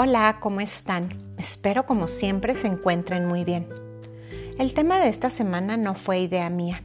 Hola, ¿cómo están? Espero como siempre se encuentren muy bien. El tema de esta semana no fue idea mía.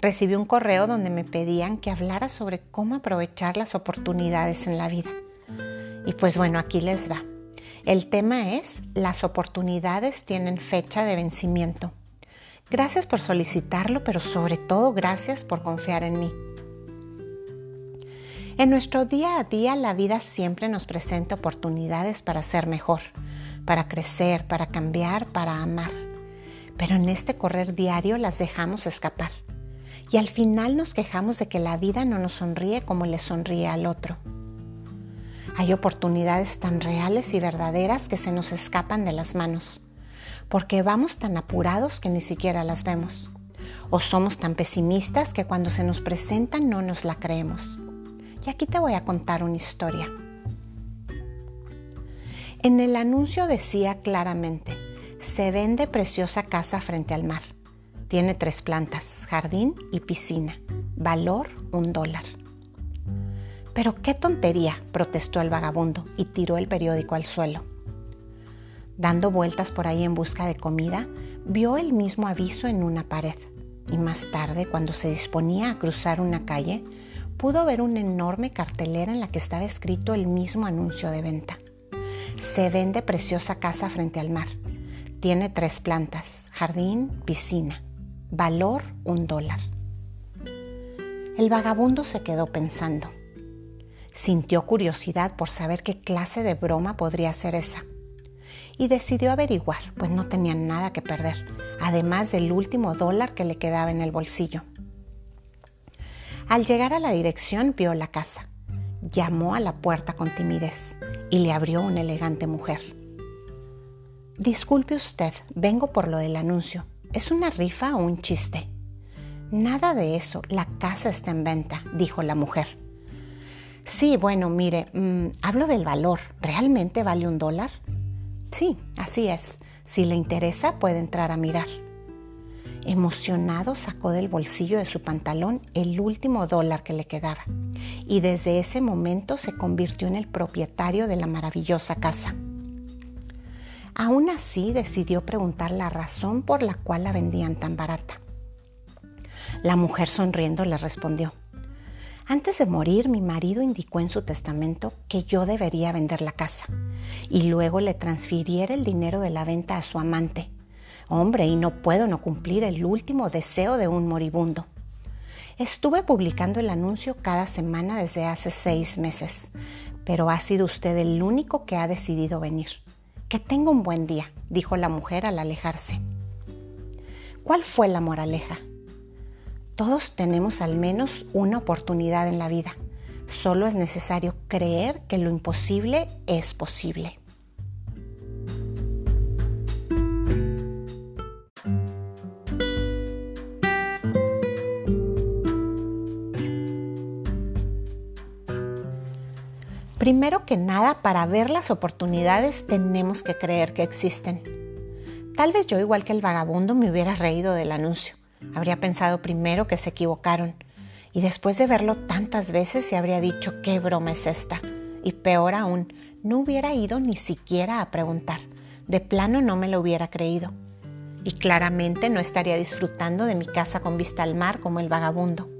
Recibí un correo donde me pedían que hablara sobre cómo aprovechar las oportunidades en la vida. Y pues bueno, aquí les va. El tema es las oportunidades tienen fecha de vencimiento. Gracias por solicitarlo, pero sobre todo gracias por confiar en mí. En nuestro día a día la vida siempre nos presenta oportunidades para ser mejor, para crecer, para cambiar, para amar. Pero en este correr diario las dejamos escapar. Y al final nos quejamos de que la vida no nos sonríe como le sonríe al otro. Hay oportunidades tan reales y verdaderas que se nos escapan de las manos, porque vamos tan apurados que ni siquiera las vemos. O somos tan pesimistas que cuando se nos presentan no nos la creemos. Y aquí te voy a contar una historia. En el anuncio decía claramente, se vende preciosa casa frente al mar. Tiene tres plantas, jardín y piscina. Valor un dólar. Pero qué tontería, protestó el vagabundo y tiró el periódico al suelo. Dando vueltas por ahí en busca de comida, vio el mismo aviso en una pared y más tarde, cuando se disponía a cruzar una calle, pudo ver una enorme cartelera en la que estaba escrito el mismo anuncio de venta. Se vende preciosa casa frente al mar. Tiene tres plantas, jardín, piscina. Valor un dólar. El vagabundo se quedó pensando. Sintió curiosidad por saber qué clase de broma podría ser esa. Y decidió averiguar, pues no tenía nada que perder, además del último dólar que le quedaba en el bolsillo. Al llegar a la dirección vio la casa. Llamó a la puerta con timidez y le abrió una elegante mujer. Disculpe usted, vengo por lo del anuncio. ¿Es una rifa o un chiste? Nada de eso, la casa está en venta, dijo la mujer. Sí, bueno, mire, mm, hablo del valor. ¿Realmente vale un dólar? Sí, así es. Si le interesa, puede entrar a mirar. Emocionado sacó del bolsillo de su pantalón el último dólar que le quedaba y desde ese momento se convirtió en el propietario de la maravillosa casa. Aún así decidió preguntar la razón por la cual la vendían tan barata. La mujer sonriendo le respondió, antes de morir mi marido indicó en su testamento que yo debería vender la casa y luego le transfiriera el dinero de la venta a su amante Hombre, y no puedo no cumplir el último deseo de un moribundo. Estuve publicando el anuncio cada semana desde hace seis meses, pero ha sido usted el único que ha decidido venir. Que tenga un buen día, dijo la mujer al alejarse. ¿Cuál fue la moraleja? Todos tenemos al menos una oportunidad en la vida. Solo es necesario creer que lo imposible es posible. Primero que nada, para ver las oportunidades tenemos que creer que existen. Tal vez yo, igual que el vagabundo, me hubiera reído del anuncio. Habría pensado primero que se equivocaron y después de verlo tantas veces se habría dicho qué broma es esta. Y peor aún, no hubiera ido ni siquiera a preguntar. De plano no me lo hubiera creído. Y claramente no estaría disfrutando de mi casa con vista al mar como el vagabundo.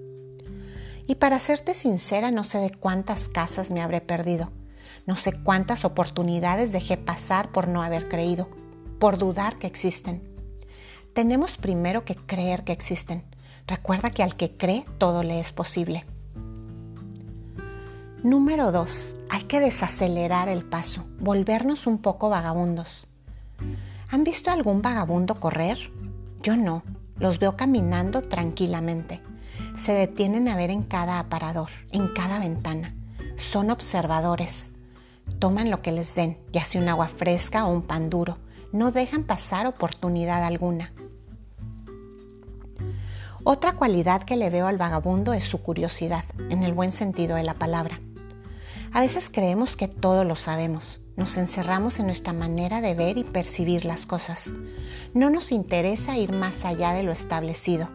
Y para serte sincera, no sé de cuántas casas me habré perdido. No sé cuántas oportunidades dejé pasar por no haber creído, por dudar que existen. Tenemos primero que creer que existen. Recuerda que al que cree todo le es posible. Número 2. Hay que desacelerar el paso, volvernos un poco vagabundos. ¿Han visto algún vagabundo correr? Yo no, los veo caminando tranquilamente se detienen a ver en cada aparador, en cada ventana. Son observadores. Toman lo que les den, ya sea un agua fresca o un pan duro. No dejan pasar oportunidad alguna. Otra cualidad que le veo al vagabundo es su curiosidad, en el buen sentido de la palabra. A veces creemos que todo lo sabemos. Nos encerramos en nuestra manera de ver y percibir las cosas. No nos interesa ir más allá de lo establecido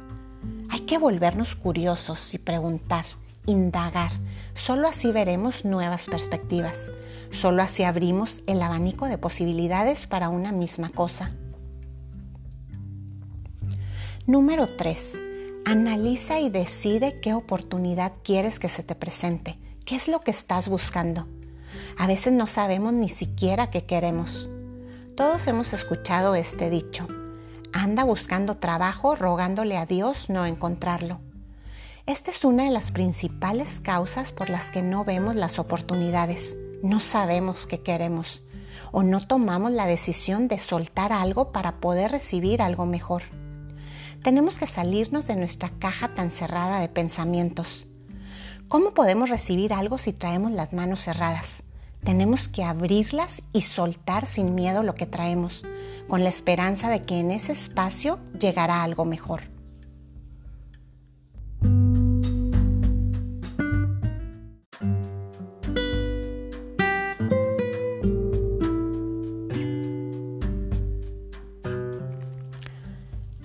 hay que volvernos curiosos y preguntar indagar. Solo así veremos nuevas perspectivas. Solo así abrimos el abanico de posibilidades para una misma cosa. Número 3. Analiza y decide qué oportunidad quieres que se te presente. ¿Qué es lo que estás buscando? A veces no sabemos ni siquiera qué queremos. Todos hemos escuchado este dicho. Anda buscando trabajo rogándole a Dios no encontrarlo. Esta es una de las principales causas por las que no vemos las oportunidades. No sabemos qué queremos o no tomamos la decisión de soltar algo para poder recibir algo mejor. Tenemos que salirnos de nuestra caja tan cerrada de pensamientos. ¿Cómo podemos recibir algo si traemos las manos cerradas? Tenemos que abrirlas y soltar sin miedo lo que traemos, con la esperanza de que en ese espacio llegará algo mejor.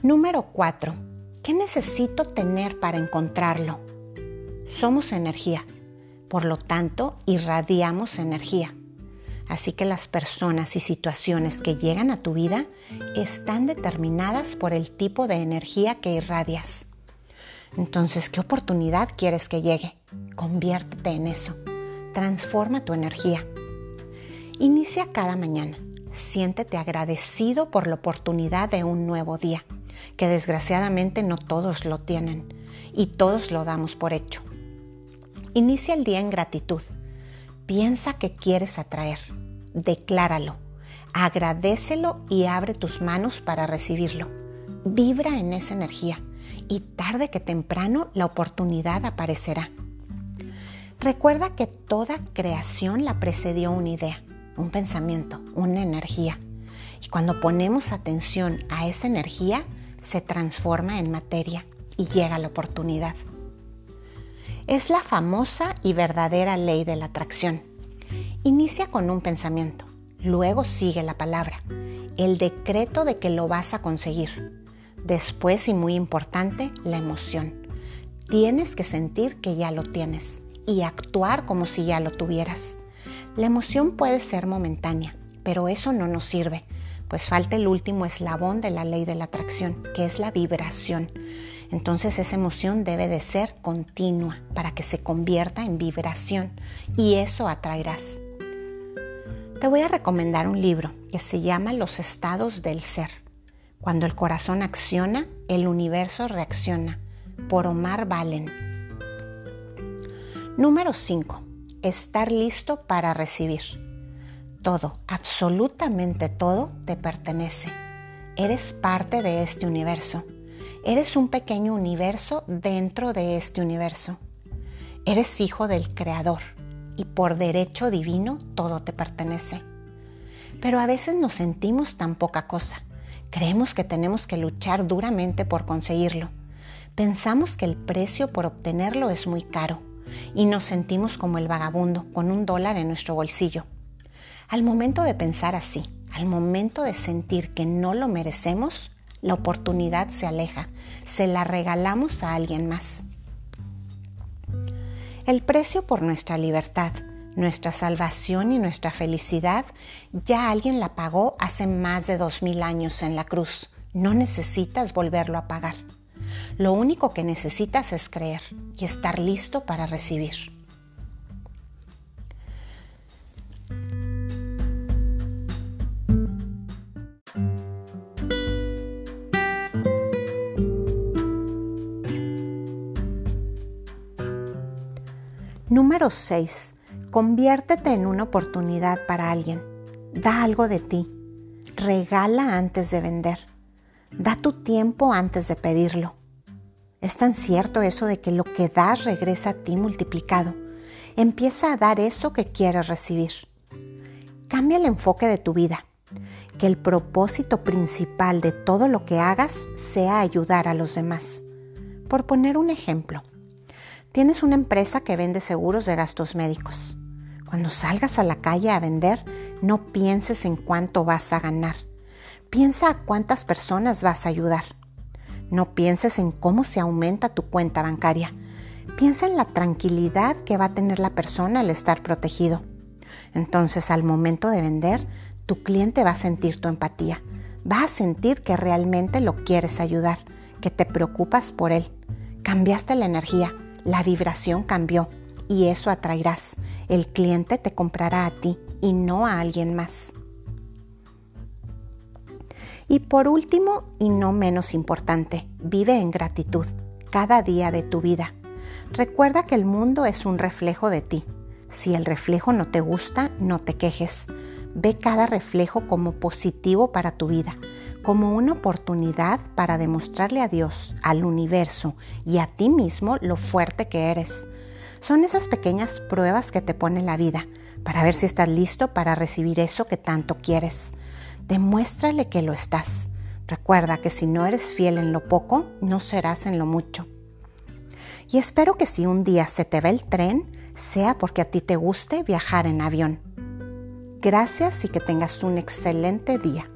Número 4. ¿Qué necesito tener para encontrarlo? Somos energía, por lo tanto irradiamos energía. Así que las personas y situaciones que llegan a tu vida están determinadas por el tipo de energía que irradias. Entonces, ¿qué oportunidad quieres que llegue? Conviértete en eso. Transforma tu energía. Inicia cada mañana. Siéntete agradecido por la oportunidad de un nuevo día que desgraciadamente no todos lo tienen y todos lo damos por hecho. Inicia el día en gratitud. Piensa que quieres atraer. Decláralo. Agradecelo y abre tus manos para recibirlo. Vibra en esa energía y tarde que temprano la oportunidad aparecerá. Recuerda que toda creación la precedió una idea, un pensamiento, una energía. Y cuando ponemos atención a esa energía, se transforma en materia y llega la oportunidad. Es la famosa y verdadera ley de la atracción. Inicia con un pensamiento, luego sigue la palabra, el decreto de que lo vas a conseguir. Después, y muy importante, la emoción. Tienes que sentir que ya lo tienes y actuar como si ya lo tuvieras. La emoción puede ser momentánea, pero eso no nos sirve pues falta el último eslabón de la ley de la atracción, que es la vibración. Entonces esa emoción debe de ser continua para que se convierta en vibración y eso atraerás. Te voy a recomendar un libro que se llama Los estados del ser. Cuando el corazón acciona, el universo reacciona, por Omar Valen. Número 5. Estar listo para recibir. Todo, absolutamente todo te pertenece. Eres parte de este universo. Eres un pequeño universo dentro de este universo. Eres hijo del Creador y por derecho divino todo te pertenece. Pero a veces nos sentimos tan poca cosa. Creemos que tenemos que luchar duramente por conseguirlo. Pensamos que el precio por obtenerlo es muy caro y nos sentimos como el vagabundo con un dólar en nuestro bolsillo. Al momento de pensar así, al momento de sentir que no lo merecemos, la oportunidad se aleja, se la regalamos a alguien más. El precio por nuestra libertad, nuestra salvación y nuestra felicidad ya alguien la pagó hace más de dos mil años en la cruz. No necesitas volverlo a pagar. Lo único que necesitas es creer y estar listo para recibir. Número 6. Conviértete en una oportunidad para alguien. Da algo de ti. Regala antes de vender. Da tu tiempo antes de pedirlo. Es tan cierto eso de que lo que das regresa a ti multiplicado. Empieza a dar eso que quieres recibir. Cambia el enfoque de tu vida. Que el propósito principal de todo lo que hagas sea ayudar a los demás. Por poner un ejemplo, Tienes una empresa que vende seguros de gastos médicos. Cuando salgas a la calle a vender, no pienses en cuánto vas a ganar. Piensa a cuántas personas vas a ayudar. No pienses en cómo se aumenta tu cuenta bancaria. Piensa en la tranquilidad que va a tener la persona al estar protegido. Entonces al momento de vender, tu cliente va a sentir tu empatía, va a sentir que realmente lo quieres ayudar, que te preocupas por él. Cambiaste la energía, la vibración cambió y eso atraerás. El cliente te comprará a ti y no a alguien más. Y por último, y no menos importante, vive en gratitud cada día de tu vida. Recuerda que el mundo es un reflejo de ti. Si el reflejo no te gusta, no te quejes. Ve cada reflejo como positivo para tu vida, como una oportunidad para demostrarle a Dios, al universo y a ti mismo lo fuerte que eres. Son esas pequeñas pruebas que te pone la vida para ver si estás listo para recibir eso que tanto quieres. Demuéstrale que lo estás. Recuerda que si no eres fiel en lo poco, no serás en lo mucho. Y espero que si un día se te ve el tren, sea porque a ti te guste viajar en avión. Gracias y que tengas un excelente día.